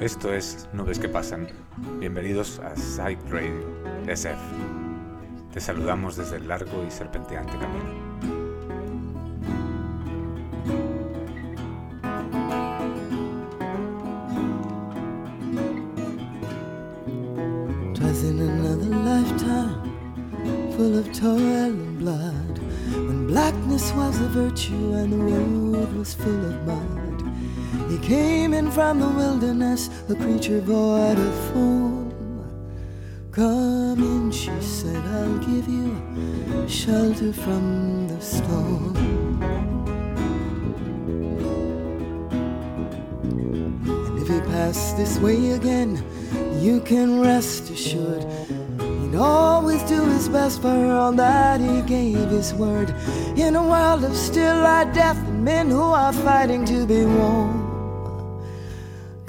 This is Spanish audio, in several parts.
Esto es Nubes que Pasan. Bienvenidos a Side Radio SF. Te saludamos desde el largo y serpenteante camino. Twas in another lifetime, full of toil and blood, when blackness was a virtue and the road was full of mud. He came from the wilderness, a creature void of form. Come in, she said, I'll give you shelter from the storm. And if he pass this way again, you can rest assured he'd always do his best for all that he gave his word. In a world of still light death and men who are fighting to be warm.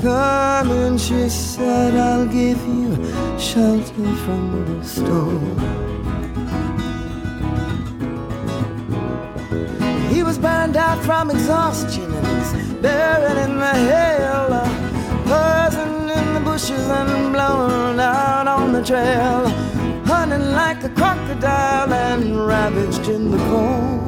Come and she said, I'll give you shelter from the storm. He was burned out from exhaustion and he's buried in the hail. A in the bushes and blown out on the trail. Hunting like a crocodile and ravaged in the corn.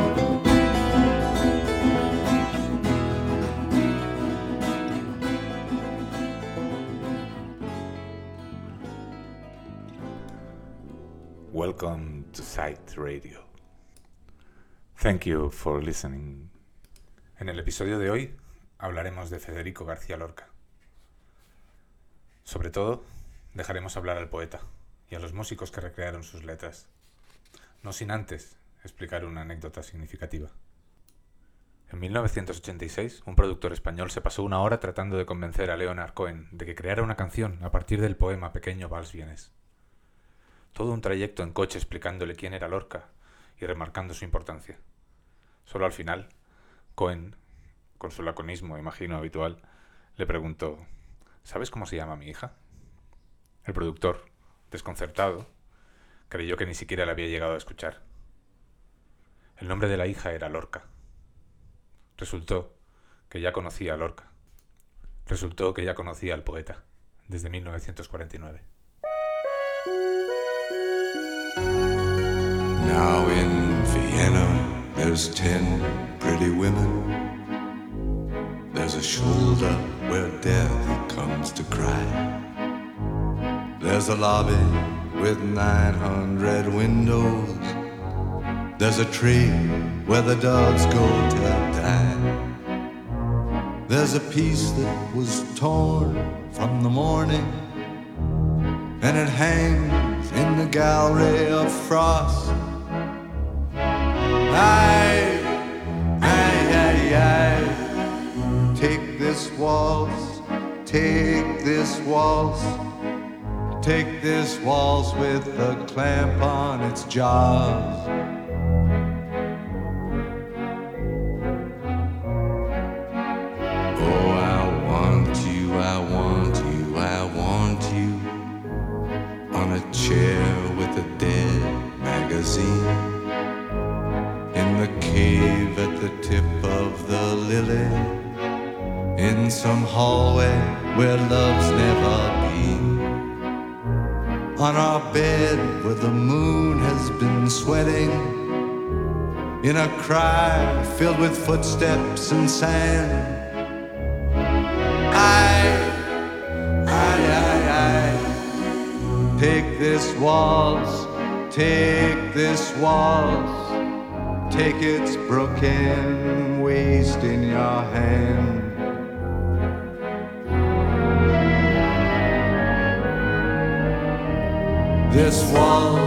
Welcome to Sight Radio. Thank you for listening. En el episodio de hoy hablaremos de Federico García Lorca. Sobre todo, dejaremos hablar al poeta y a los músicos que recrearon sus letras, no sin antes explicar una anécdota significativa. En 1986, un productor español se pasó una hora tratando de convencer a Leonard Cohen de que creara una canción a partir del poema Pequeño Vals Vienes. Todo un trayecto en coche explicándole quién era Lorca y remarcando su importancia. Solo al final, Cohen, con su laconismo, imagino, habitual, le preguntó, ¿Sabes cómo se llama mi hija? El productor, desconcertado, creyó que ni siquiera le había llegado a escuchar. El nombre de la hija era Lorca. Resultó que ya conocía a Lorca. Resultó que ya conocía al poeta desde 1949. Now in Vienna, there's ten pretty women. There's a shoulder where death comes to cry. There's a lobby with 900 windows. There's a tree where the dogs go to die. There's a piece that was torn from the morning, and it hangs in the gallery of frost. Aye, aye, aye. Take this waltz, take this waltz, take this waltz with a clamp on its jaws. Where the moon has been sweating. In a cry filled with footsteps and sand. I, I, I, I. Take this waltz, take this waltz, take its broken waist in your hand. This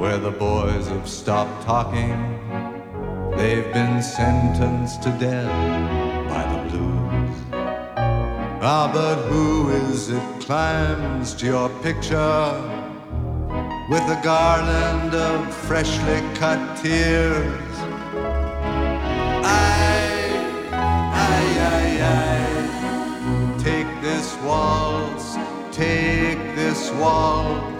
where the boys have stopped talking. They've been sentenced to death by the blues. Ah, but who is it climbs to your picture with a garland of freshly cut tears? I, I, I, I, take this waltz, take this waltz.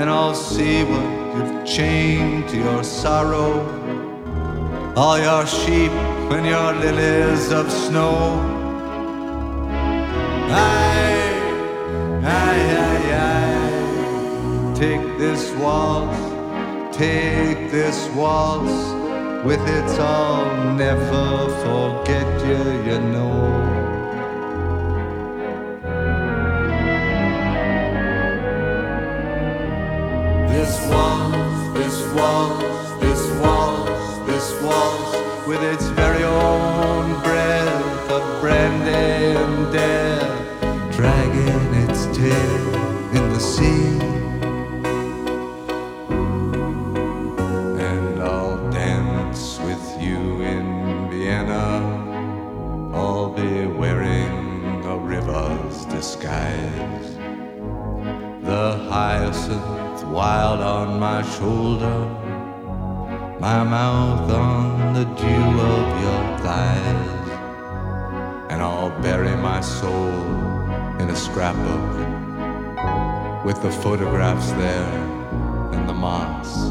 and I'll see what you've chained to your sorrow. All your sheep and your lilies of snow. Aye, aye, aye, aye. Take this waltz, take this waltz. With its I'll never forget you, you know. Disguise. The hyacinth wild on my shoulder, my mouth on the dew of your thighs, and I'll bury my soul in a scrapbook with the photographs there and the moss.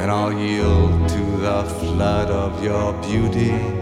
And I'll yield to the flood of your beauty,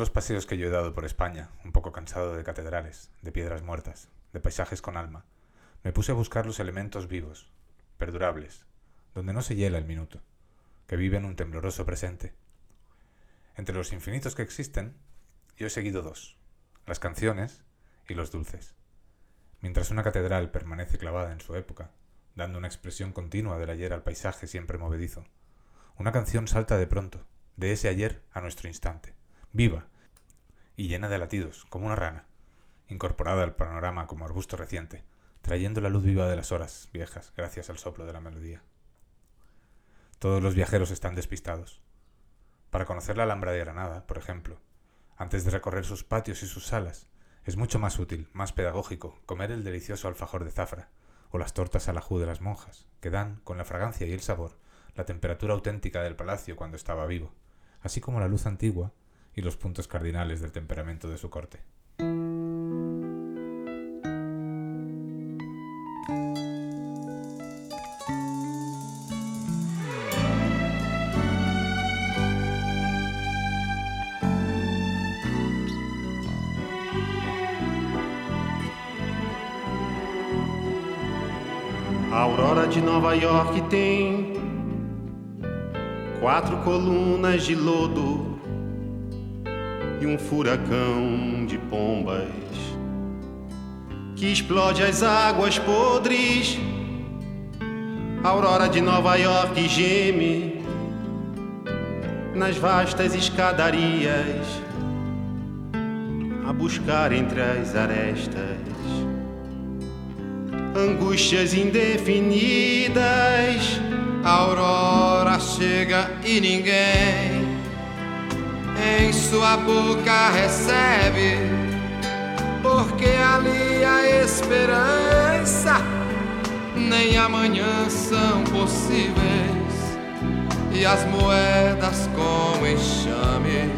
Los paseos que yo he dado por España, un poco cansado de catedrales, de piedras muertas, de paisajes con alma, me puse a buscar los elementos vivos, perdurables, donde no se hiela el minuto, que viven un tembloroso presente. Entre los infinitos que existen, yo he seguido dos, las canciones y los dulces. Mientras una catedral permanece clavada en su época, dando una expresión continua del ayer al paisaje siempre movedizo, una canción salta de pronto, de ese ayer a nuestro instante, viva y llena de latidos, como una rana, incorporada al panorama como arbusto reciente, trayendo la luz viva de las horas viejas gracias al soplo de la melodía. Todos los viajeros están despistados. Para conocer la Alhambra de Granada, por ejemplo, antes de recorrer sus patios y sus salas, es mucho más útil, más pedagógico, comer el delicioso alfajor de zafra o las tortas al ajú de las monjas, que dan, con la fragancia y el sabor, la temperatura auténtica del palacio cuando estaba vivo, así como la luz antigua y los puntos cardinales del temperamento de su corte. Aurora de Nova York tem quatro colunas de lodo e um furacão de pombas que explode as águas podres. A aurora de Nova York geme nas vastas escadarias a buscar entre as arestas angústias indefinidas. A aurora chega e ninguém em sua boca recebe, porque ali a esperança nem amanhã são possíveis, e as moedas com enxames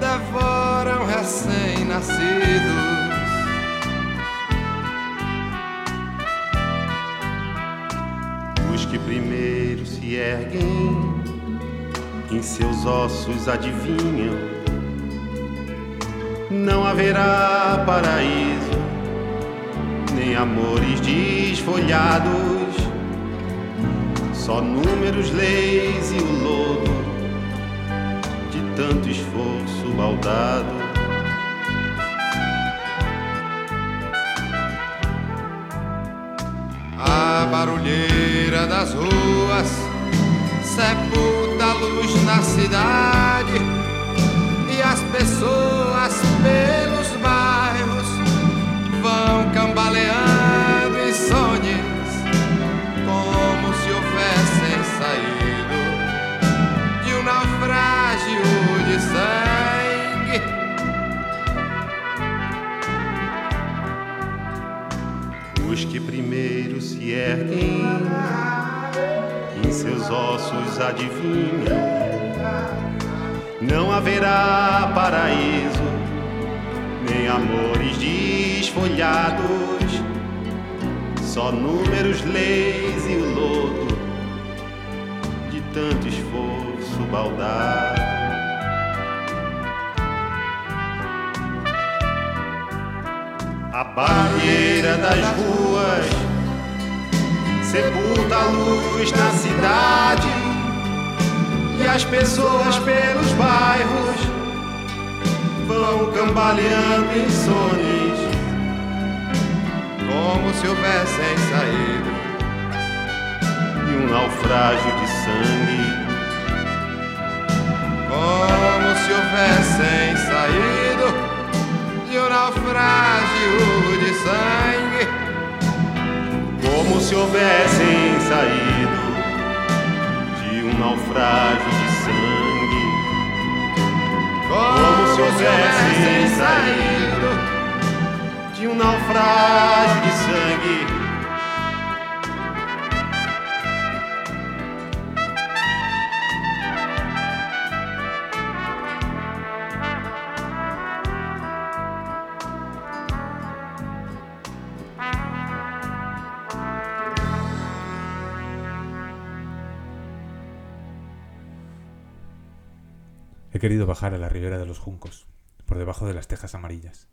devoram recém-nascidos. Os que primeiro se erguem, em seus ossos adivinham. Não haverá paraíso, nem amores desfolhados, só números, leis e o lodo de tanto esforço baldado. A barulheira das ruas sepulta luz na cidade e as pessoas pelos bairros vão cambaleando sonhos como se houvessem saído de um naufrágio de sangue. Os que primeiro se erguem, em seus ossos adivinham. Não haverá paraíso, nem amores desfolhados, só números, leis e o lodo de tanto esforço baldado. A barreira das ruas sepulta a luz na cidade e as pessoas pelos bairros vão cambaleando em sonhos como se houvessem saído e um naufrágio de sangue. Como se houvessem saído de um naufrágio de sangue, como se houvessem saído de um naufrágio de sangue, como se houvessem saído de um naufrágio de sangue. Querido bajar a la ribera de los juncos, por debajo de las tejas amarillas,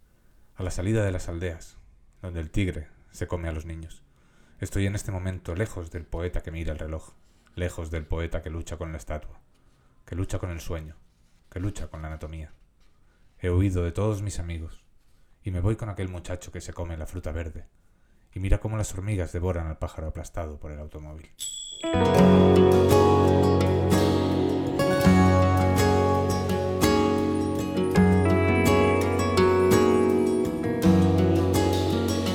a la salida de las aldeas, donde el tigre se come a los niños. Estoy en este momento lejos del poeta que mira el reloj, lejos del poeta que lucha con la estatua, que lucha con el sueño, que lucha con la anatomía. He huido de todos mis amigos, y me voy con aquel muchacho que se come la fruta verde, y mira cómo las hormigas devoran al pájaro aplastado por el automóvil.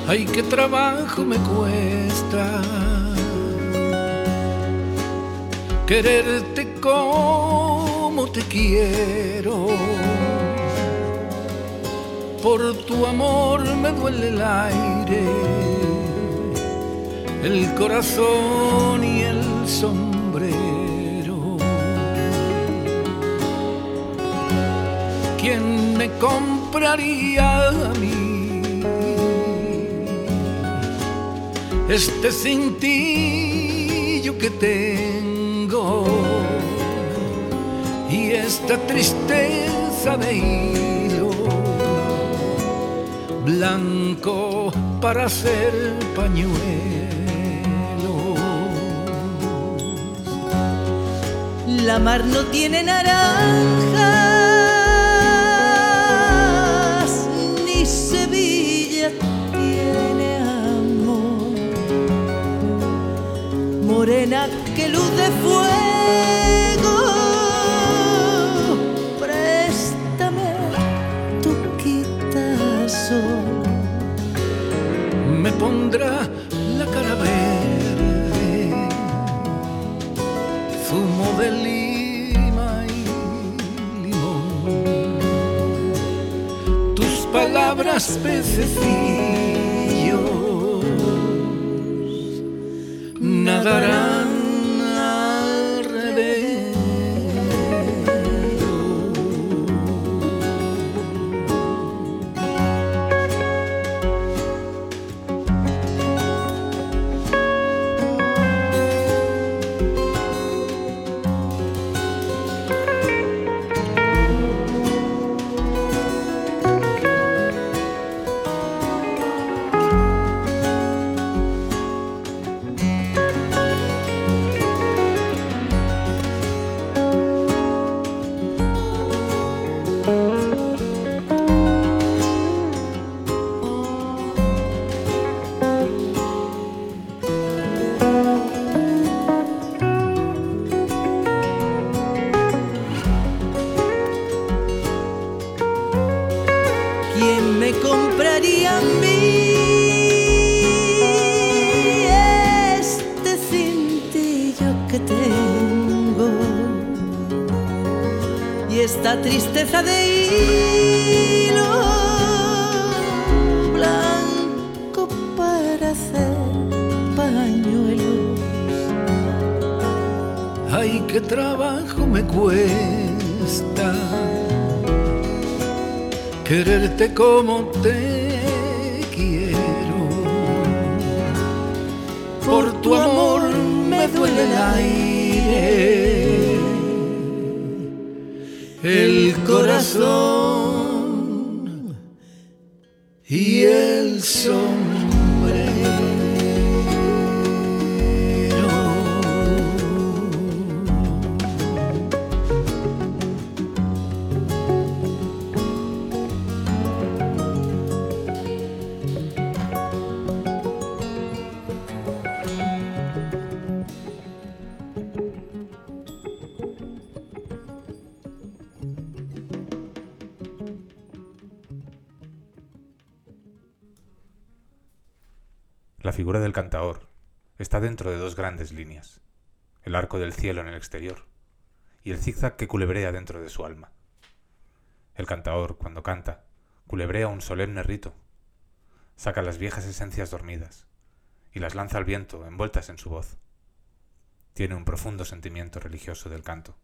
Ay, qué trabajo me cuesta quererte como te quiero. Por tu amor me duele el aire, el corazón y el sombrero. ¿Quién me compraría a mí? Este cintillo que tengo y esta tristeza de hilo blanco para hacer pañuelos. La mar no tiene naranjas de fuego, préstame tu quitasol. Me pondrá la cara verde, zumo de lima y limón. Tus palabras pececillos nadarán como te del cielo en el exterior y el zigzag que culebrea dentro de su alma. El cantaor, cuando canta, culebrea un solemne rito, saca las viejas esencias dormidas y las lanza al viento envueltas en su voz. Tiene un profundo sentimiento religioso del canto.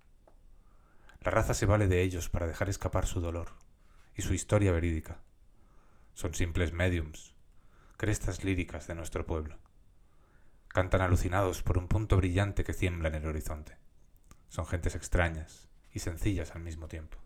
La raza se vale de ellos para dejar escapar su dolor y su historia verídica. Son simples mediums, crestas líricas de nuestro pueblo. Cantan alucinados por un punto brillante que tiembla en el horizonte. Son gentes extrañas y sencillas al mismo tiempo.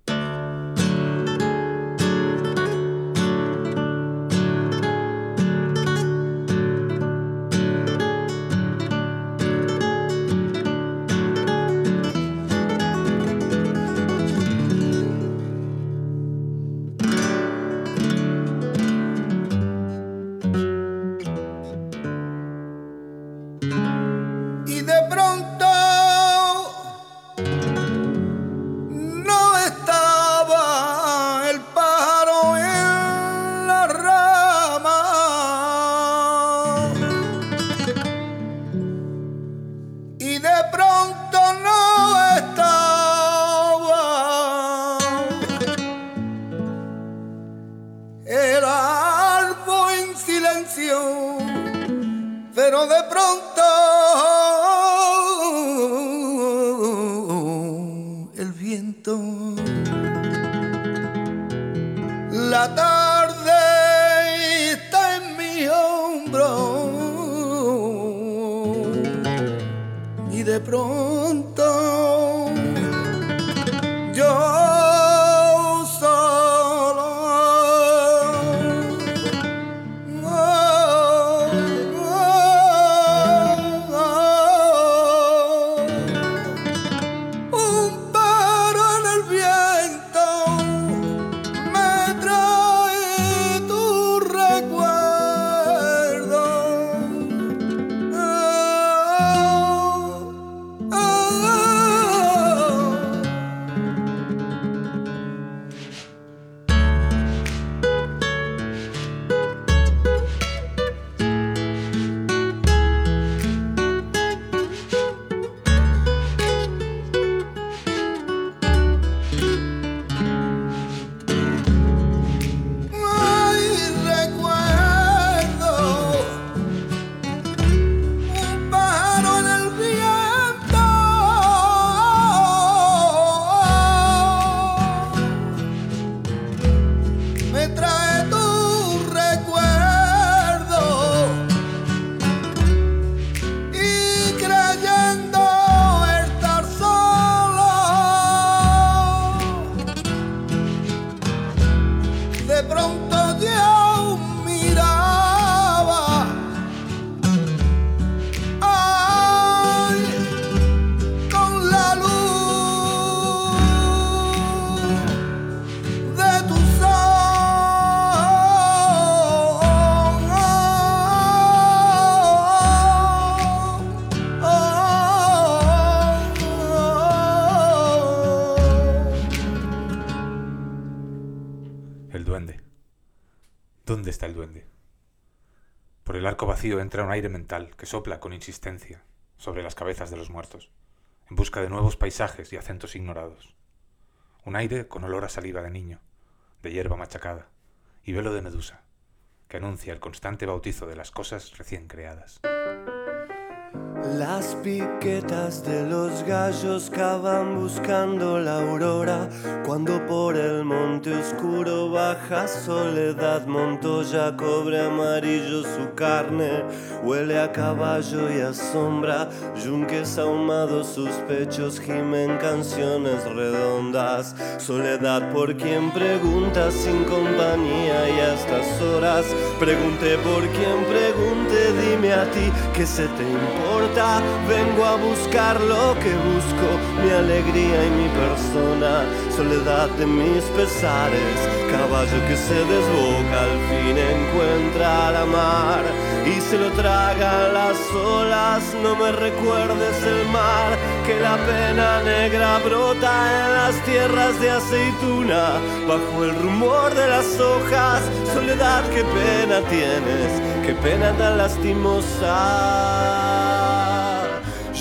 Entra un aire mental que sopla con insistencia sobre las cabezas de los muertos, en busca de nuevos paisajes y acentos ignorados. Un aire con olor a saliva de niño, de hierba machacada y velo de medusa, que anuncia el constante bautizo de las cosas recién creadas. Las piquetas de los gallos cavan buscando la aurora. Cuando por el monte oscuro baja soledad Montoya cobre amarillo su carne. Huele a caballo y a sombra yunques ahumados sus pechos gimen canciones redondas. Soledad por quien pregunta sin compañía y a estas horas pregunté por quien pregunte dime a ti que se te importa vengo a buscar lo que busco, mi alegría y mi persona, soledad de mis pesares, caballo que se desboca, al fin encuentra la mar y se lo traga las olas, no me recuerdes el mar, que la pena negra brota en las tierras de aceituna, bajo el rumor de las hojas, soledad, qué pena tienes, qué pena tan lastimosa.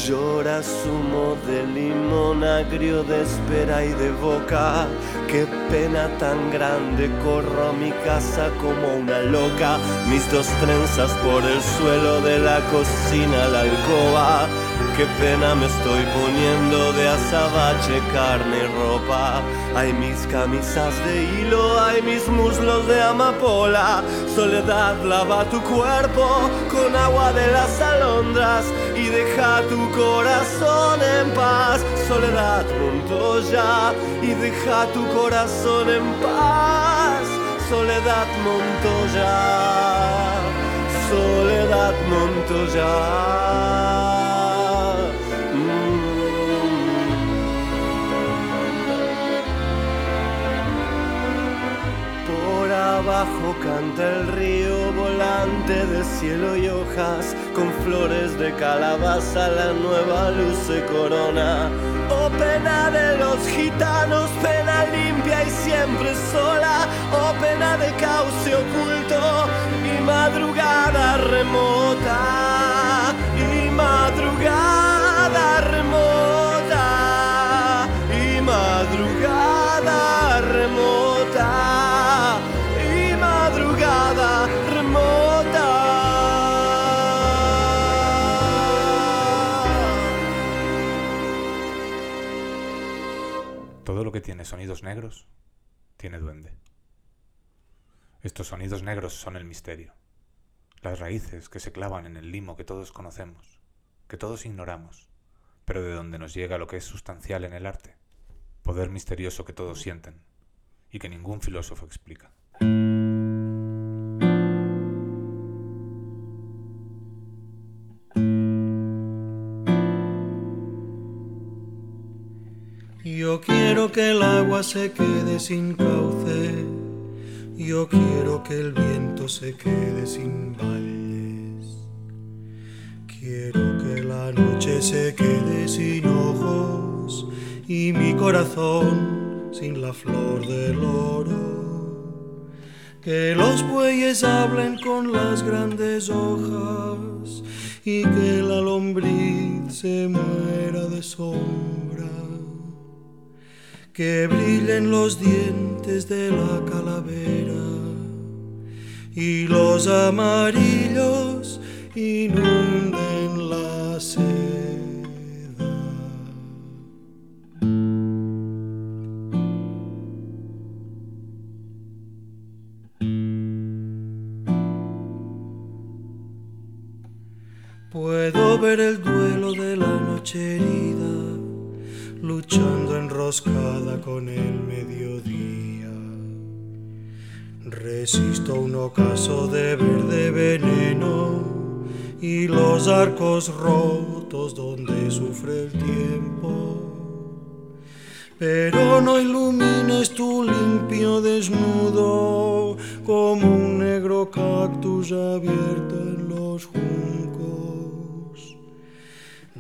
Llora zumo de limón agrio de espera y de boca. Qué pena tan grande, corro a mi casa como una loca. Mis dos trenzas por el suelo de la cocina, la alcoba. Qué pena me estoy poniendo de azabache, carne y ropa. Hay mis camisas de hilo, hay mis muslos de amapola. Soledad, lava tu cuerpo con agua de las alondras y deja tu corazón en paz. Soledad, Montoya y deja tu corazón en paz. Soledad, Montoya. Soledad, Montoya. Abajo canta el río volante de cielo y hojas, con flores de calabaza la nueva luz se corona. Oh pena de los gitanos, pena limpia y siempre sola, oh pena de cauce oculto y madrugada remota, que tiene sonidos negros tiene duende. Estos sonidos negros son el misterio, las raíces que se clavan en el limo que todos conocemos, que todos ignoramos, pero de donde nos llega lo que es sustancial en el arte, poder misterioso que todos sienten y que ningún filósofo explica. Quiero que el agua se quede sin cauce. Yo quiero que el viento se quede sin valles. Quiero que la noche se quede sin ojos y mi corazón sin la flor del oro. Que los bueyes hablen con las grandes hojas y que la lombriz se muera de sombra que brillen los dientes de la calavera y los amarillos inunden la seda. Puedo ver el duelo de la noche herida luchando enroscada con el mediodía. Resisto un ocaso de verde veneno y los arcos rotos donde sufre el tiempo. Pero no ilumines tu limpio desnudo como un negro cactus abierto en los juncos.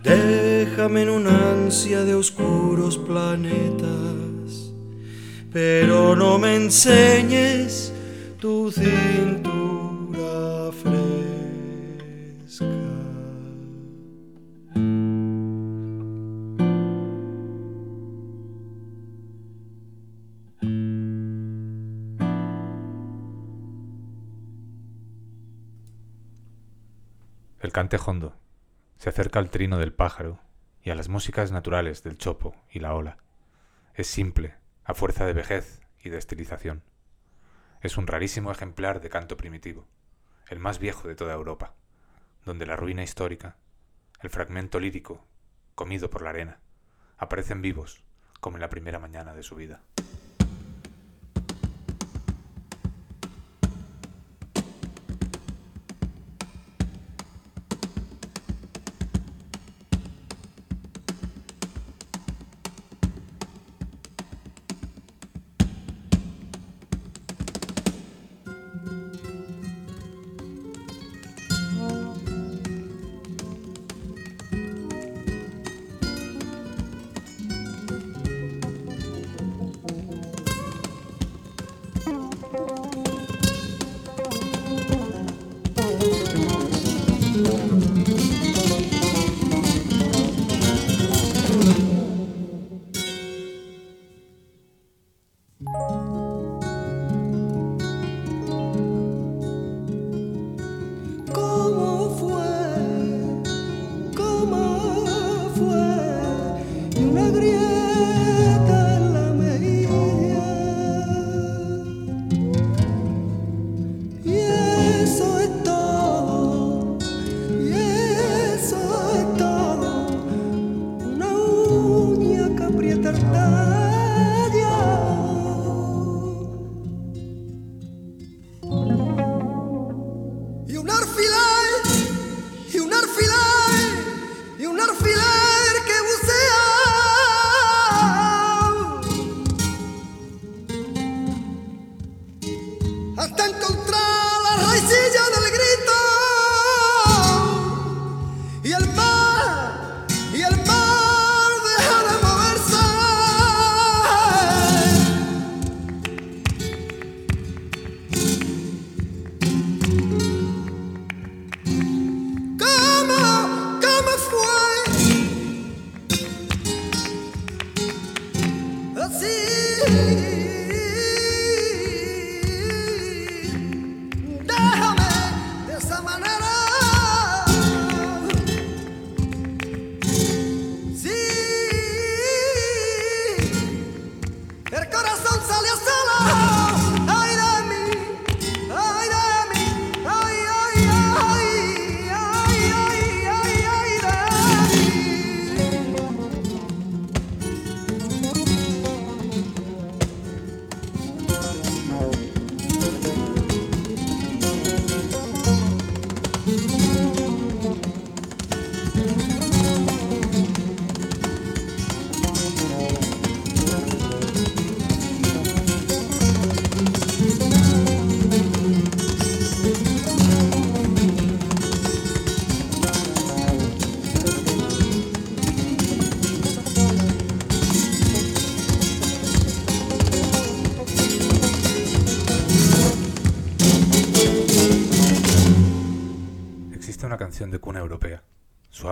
Déjame en una ansia de oscuros planetas, pero no me enseñes tu cintura fresca. El cante hondo se acerca al trino del pájaro y a las músicas naturales del chopo y la ola. Es simple, a fuerza de vejez y de estilización. Es un rarísimo ejemplar de canto primitivo, el más viejo de toda Europa, donde la ruina histórica, el fragmento lírico, comido por la arena, aparecen vivos como en la primera mañana de su vida.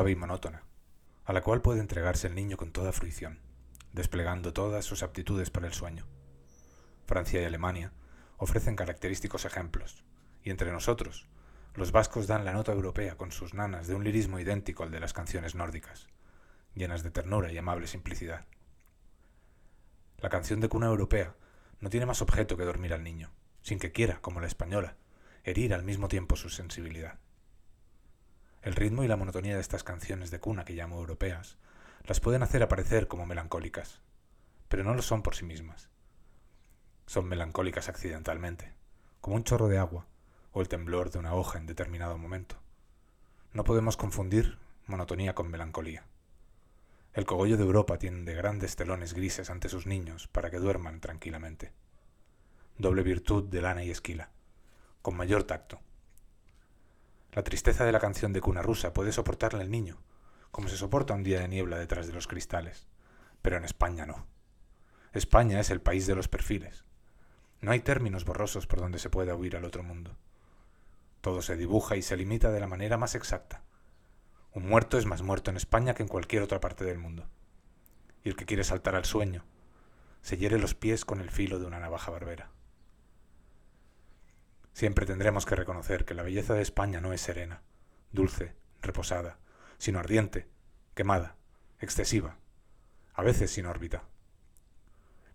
Y monótona, a la cual puede entregarse el niño con toda fruición, desplegando todas sus aptitudes para el sueño. Francia y Alemania ofrecen característicos ejemplos, y entre nosotros, los vascos dan la nota europea con sus nanas de un lirismo idéntico al de las canciones nórdicas, llenas de ternura y amable simplicidad. La canción de cuna europea no tiene más objeto que dormir al niño, sin que quiera, como la española, herir al mismo tiempo su sensibilidad. El ritmo y la monotonía de estas canciones de cuna que llamo europeas las pueden hacer aparecer como melancólicas, pero no lo son por sí mismas. Son melancólicas accidentalmente, como un chorro de agua o el temblor de una hoja en determinado momento. No podemos confundir monotonía con melancolía. El cogollo de Europa tiende grandes telones grises ante sus niños para que duerman tranquilamente. Doble virtud de lana y esquila, con mayor tacto, la tristeza de la canción de cuna rusa puede soportarla el niño, como se soporta un día de niebla detrás de los cristales. Pero en España no. España es el país de los perfiles. No hay términos borrosos por donde se pueda huir al otro mundo. Todo se dibuja y se limita de la manera más exacta. Un muerto es más muerto en España que en cualquier otra parte del mundo. Y el que quiere saltar al sueño, se hiere los pies con el filo de una navaja barbera. Siempre tendremos que reconocer que la belleza de España no es serena, dulce, reposada, sino ardiente, quemada, excesiva, a veces sin órbita.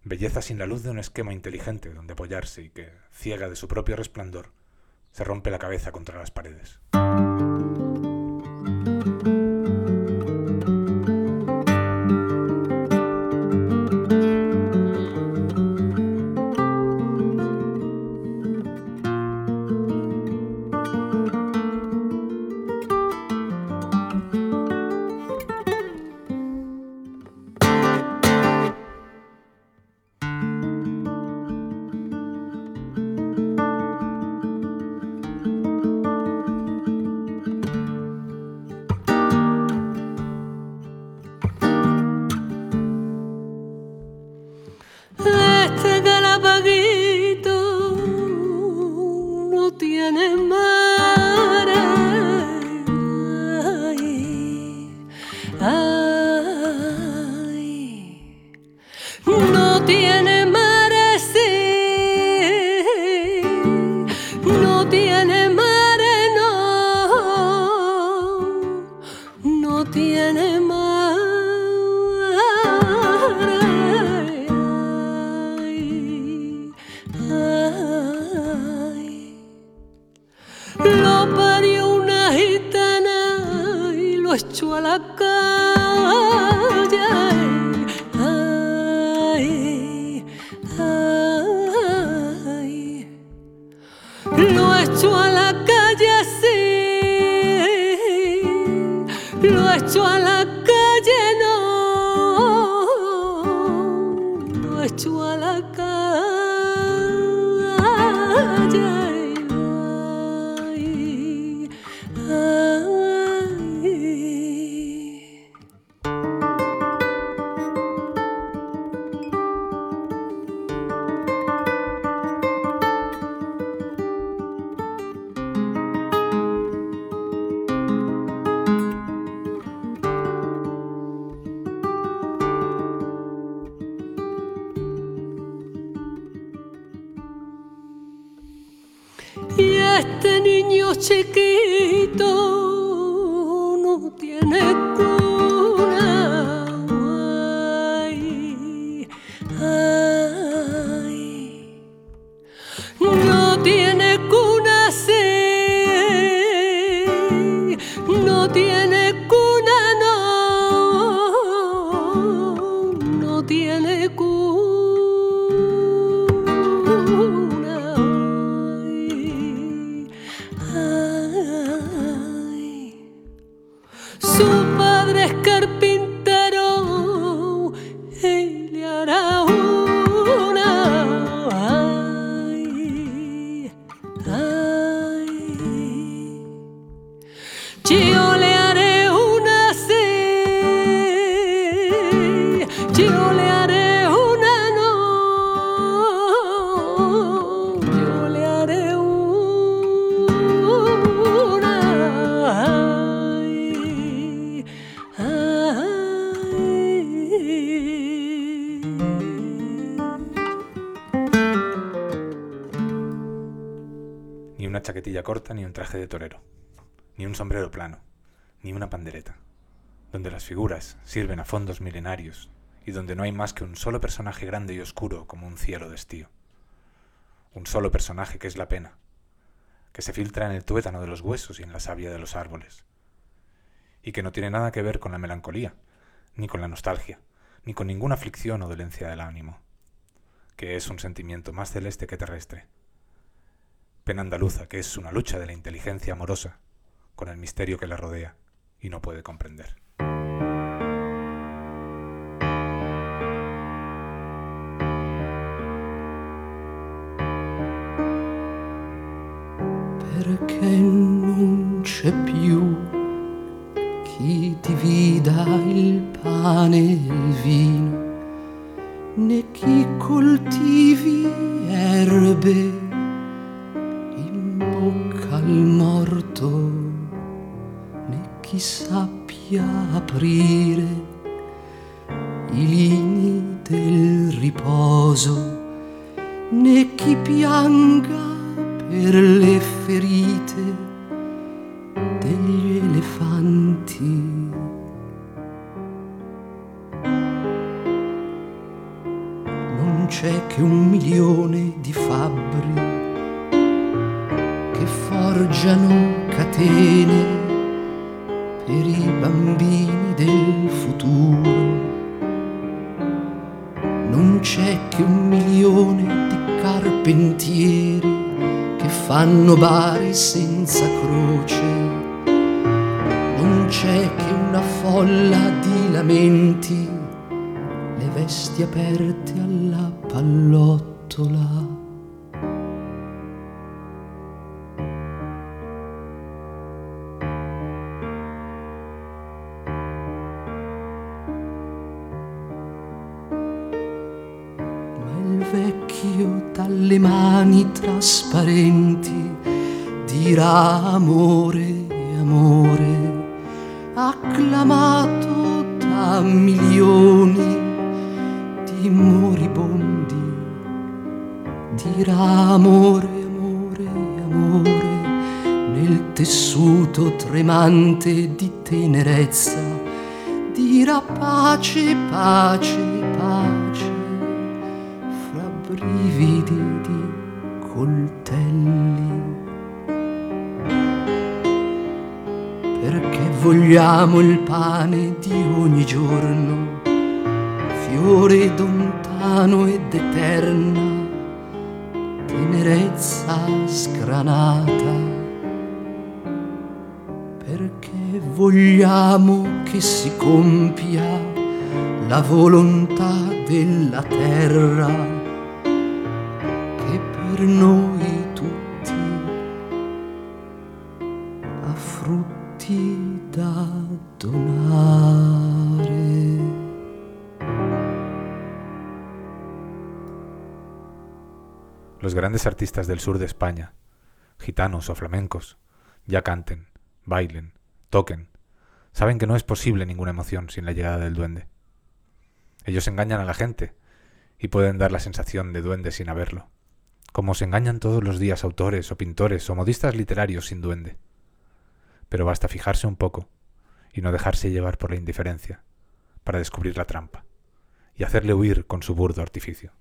Belleza sin la luz de un esquema inteligente donde apoyarse y que, ciega de su propio resplandor, se rompe la cabeza contra las paredes. Su padre corta ni un traje de torero, ni un sombrero plano, ni una pandereta, donde las figuras sirven a fondos milenarios y donde no hay más que un solo personaje grande y oscuro como un cielo de estío. Un solo personaje que es la pena, que se filtra en el tuétano de los huesos y en la savia de los árboles, y que no tiene nada que ver con la melancolía, ni con la nostalgia, ni con ninguna aflicción o dolencia del ánimo, que es un sentimiento más celeste que terrestre. Pena andaluza, que es una lucha de la inteligencia amorosa con el misterio que la rodea y no puede comprender. perché non c'è più chi divida il pane e il vino, né chi coltivi erbe morto, né chi sappia aprire i lini del riposo, né chi pianga per le ferite degli elefanti. Non c'è che un milione di fabbri forgiano catene per i bambini del futuro. Non c'è che un milione di carpentieri che fanno bari senza croce. Non c'è che una folla di lamenti, le vesti aperte alla pallottola. Trasparenti dirà amore, amore, acclamato da milioni di moribondi. Dirà amore, amore, amore, nel tessuto tremante di tenerezza. Dirà pace, pace, pace fra brividi di coltelli. Perché vogliamo il pane di ogni giorno, fiore lontano ed eterna, tenerezza scranata. Perché vogliamo che si compia la volontà della terra tutti ha frutti da donare. Los grandes artistas del sur de España, gitanos o flamencos, ya canten, bailen, toquen, saben que no es posible ninguna emoción sin la llegada del duende. Ellos engañan a la gente y pueden dar la sensación de duende sin haberlo, como se engañan todos los días autores o pintores o modistas literarios sin duende. Pero basta fijarse un poco y no dejarse llevar por la indiferencia para descubrir la trampa y hacerle huir con su burdo artificio.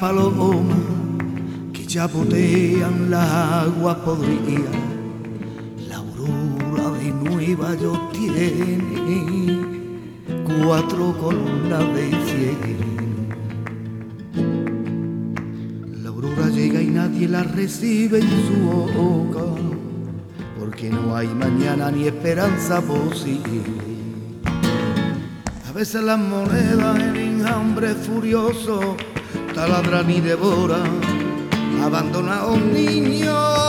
Palomas que chapotean las aguas podridas. La aurora de Nueva York tiene cuatro columnas de cielo. La aurora llega y nadie la recibe en su boca, porque no hay mañana ni esperanza posible. A veces las monedas en enjambre furioso taladran y devoran, abandona a un niño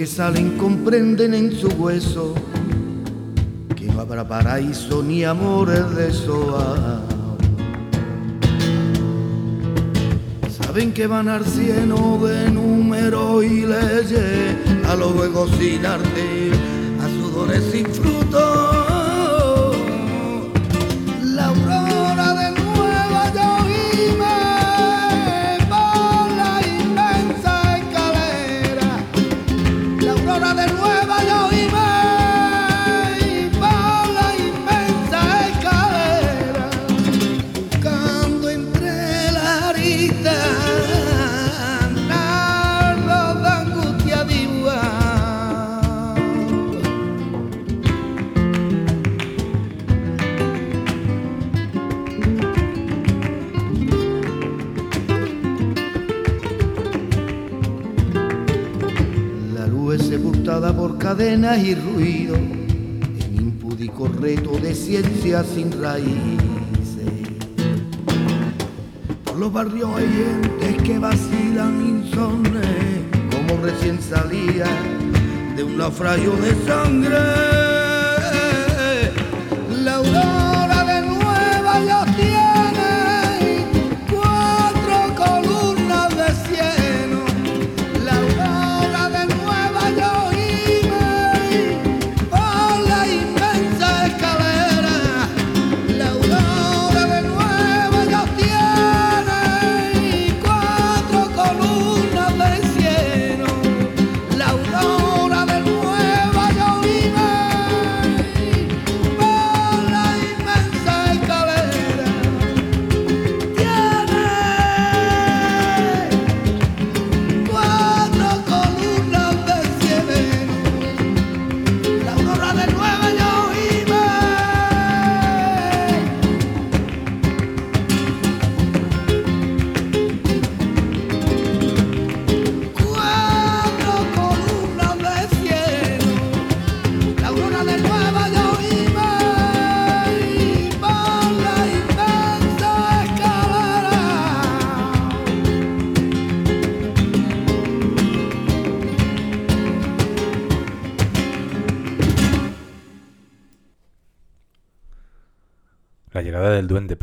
que salen comprenden en su hueso que no habrá paraíso ni amores de soa. Saben que van al cielo de número y leyes, a lo luego sin arte, a sudores sin frutos. Y ruido, en impúdico reto de ciencia sin raíces. Por los barrios hay gentes que vacilan insomnes, como recién salía de un naufragio de sangre.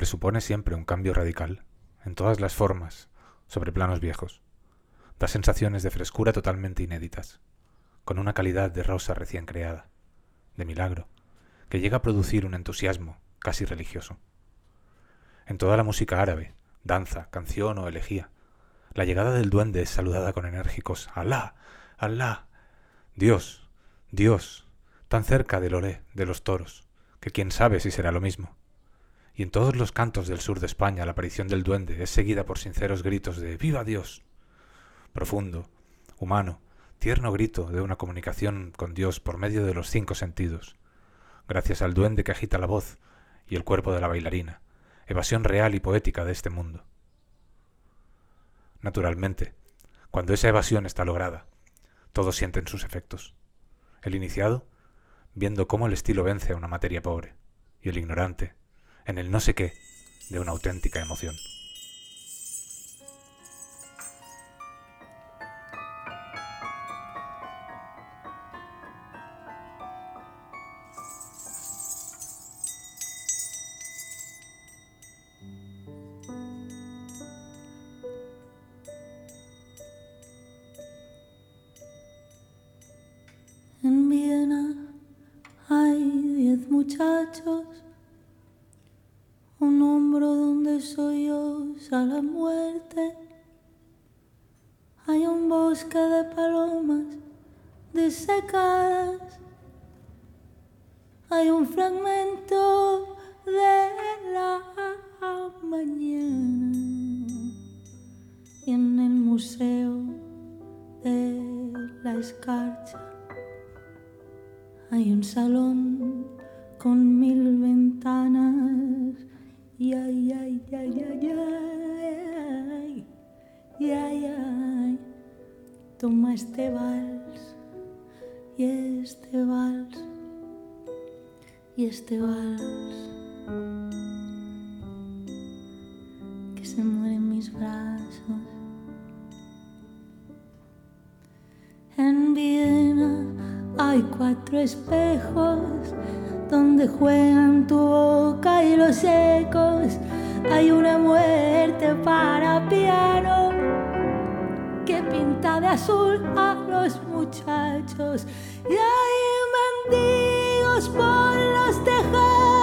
Presupone siempre un cambio radical, en todas las formas, sobre planos viejos. Da sensaciones de frescura totalmente inéditas, con una calidad de rosa recién creada, de milagro, que llega a producir un entusiasmo casi religioso. En toda la música árabe, danza, canción o elegía, la llegada del duende es saludada con enérgicos Alá, Alá, Dios, Dios, tan cerca del oré, de los toros, que quién sabe si será lo mismo y en todos los cantos del sur de España la aparición del duende es seguida por sinceros gritos de ¡Viva Dios! Profundo, humano, tierno grito de una comunicación con Dios por medio de los cinco sentidos, gracias al duende que agita la voz y el cuerpo de la bailarina, evasión real y poética de este mundo. Naturalmente, cuando esa evasión está lograda, todos sienten sus efectos. El iniciado, viendo cómo el estilo vence a una materia pobre, y el ignorante, en el no sé qué de una auténtica emoción. de palomas disecadas. Hay un fragmento de la mañana y en el museo de la escarcha hay un salón con mil ventanas y ay ay ay ay ay ay ay ay Toma este vals y este vals y este vals que se muere en mis brazos. En Viena hay cuatro espejos donde juegan tu boca y los ecos. Hay una muerte para piano que pinta de azul a los muchachos y hay mendigos por los tejados.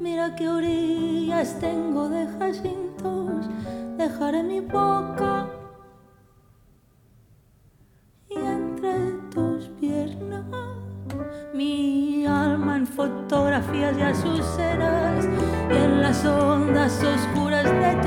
Mira qué orillas tengo de jacintos, dejaré mi boca y entre tus piernas mi alma en fotografías de azucenas y en las ondas oscuras de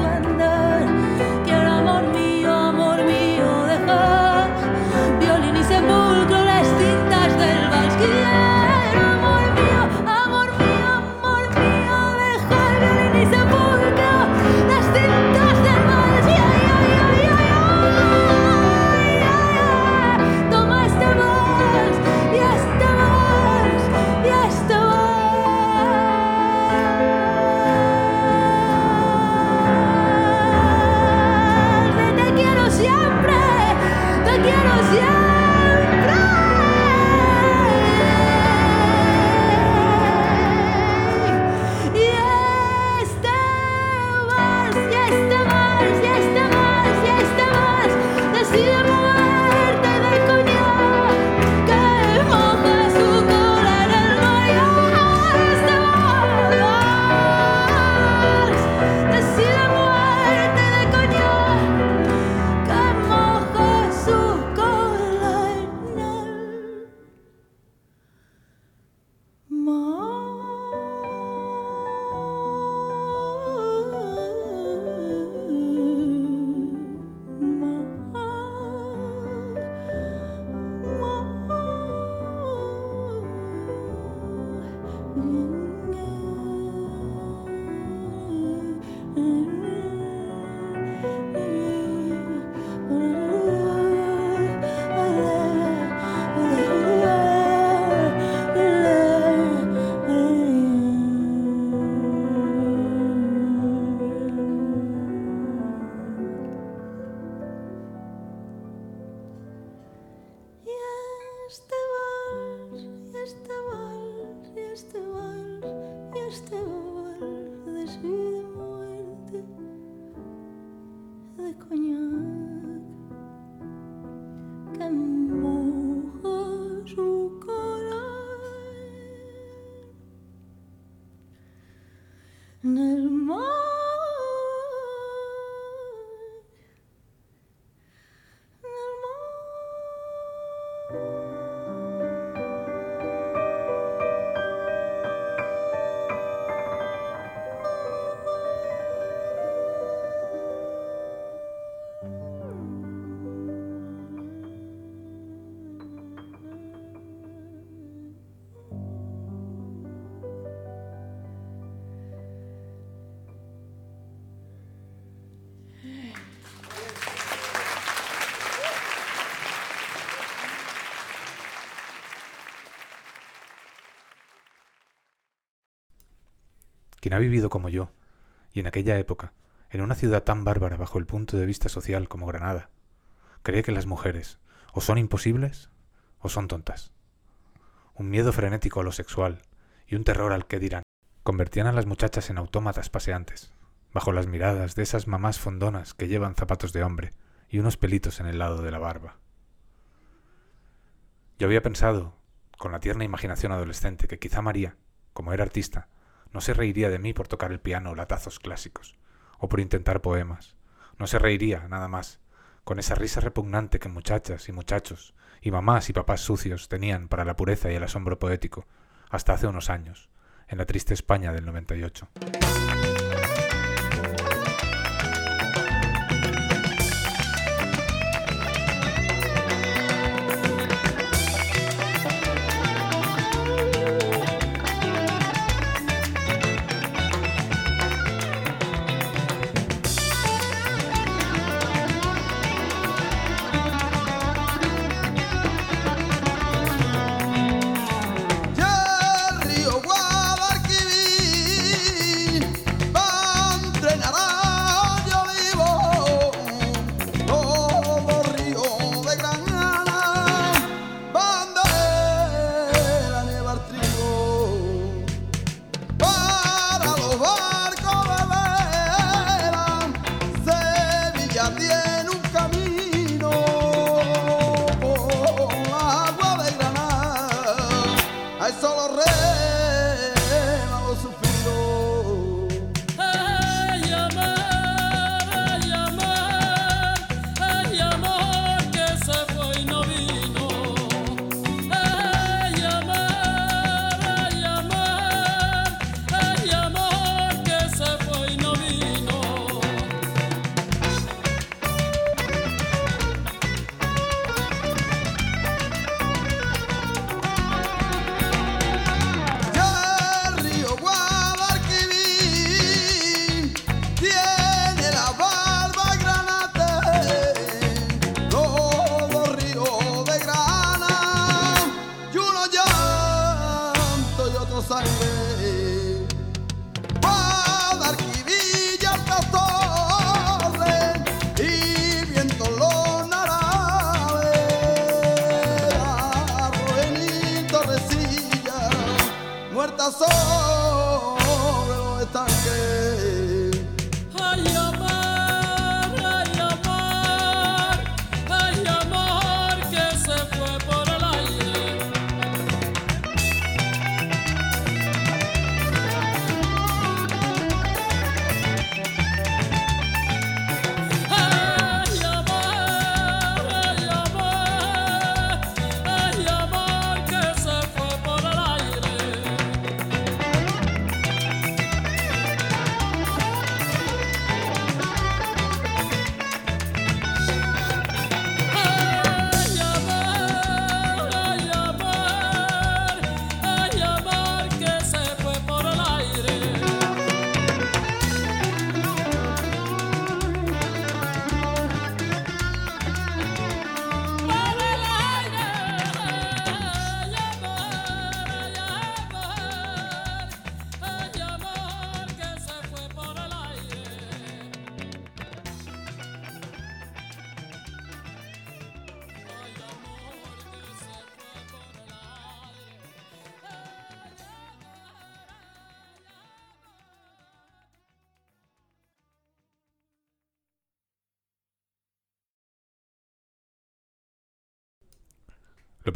quien ha vivido como yo, y en aquella época, en una ciudad tan bárbara bajo el punto de vista social como Granada, cree que las mujeres o son imposibles o son tontas. Un miedo frenético a lo sexual y un terror al que dirán convertían a las muchachas en autómatas paseantes, bajo las miradas de esas mamás fondonas que llevan zapatos de hombre y unos pelitos en el lado de la barba. Yo había pensado, con la tierna imaginación adolescente, que quizá María, como era artista, no se reiría de mí por tocar el piano o latazos clásicos, o por intentar poemas. No se reiría, nada más, con esa risa repugnante que muchachas y muchachos, y mamás y papás sucios tenían para la pureza y el asombro poético, hasta hace unos años, en la triste España del 98.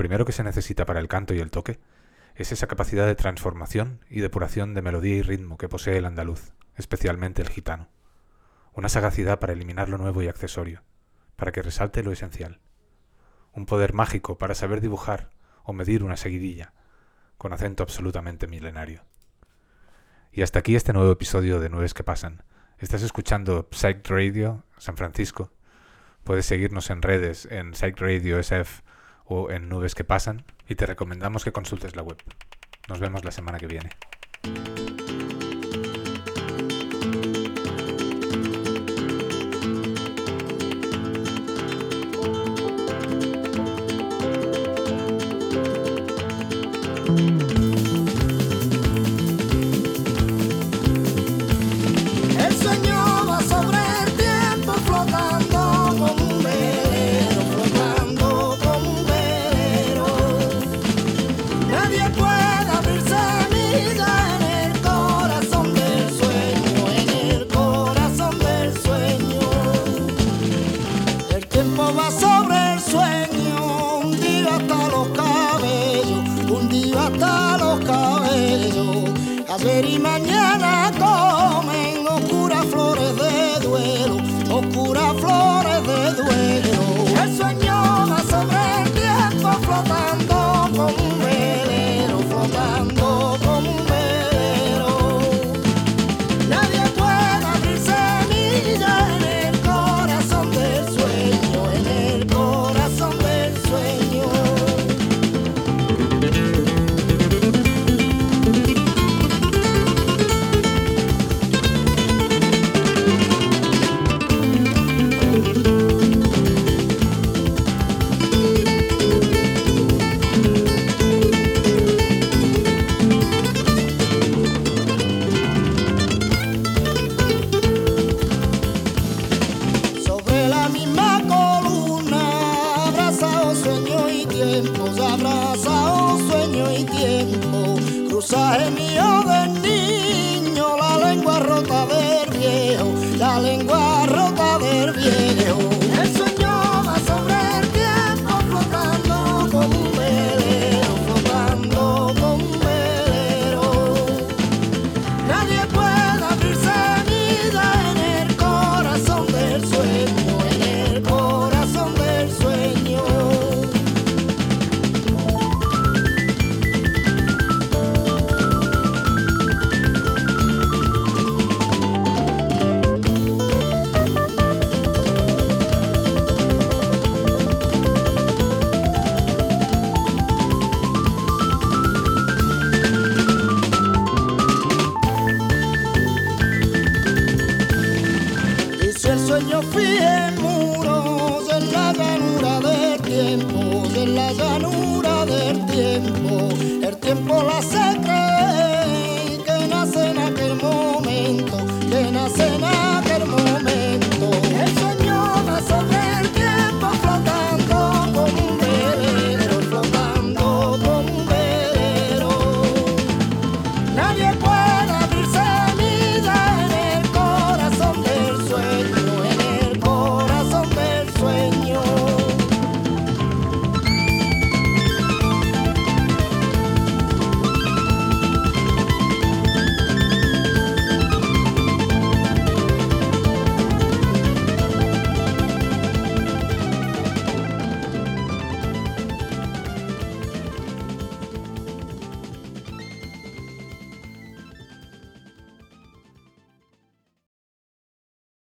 Primero que se necesita para el canto y el toque es esa capacidad de transformación y depuración de melodía y ritmo que posee el andaluz, especialmente el gitano. Una sagacidad para eliminar lo nuevo y accesorio, para que resalte lo esencial. Un poder mágico para saber dibujar o medir una seguidilla, con acento absolutamente milenario. Y hasta aquí este nuevo episodio de Nueves que Pasan. Estás escuchando Psych Radio San Francisco. Puedes seguirnos en redes en Psych Radio SF o en Nubes que Pasan y te recomendamos que consultes la web. Nos vemos la semana que viene. sueño y tiempos, abrazados sueño y tiempo, cruzaje mío de niño, la lengua rota del viejo, la lengua rota del viejo.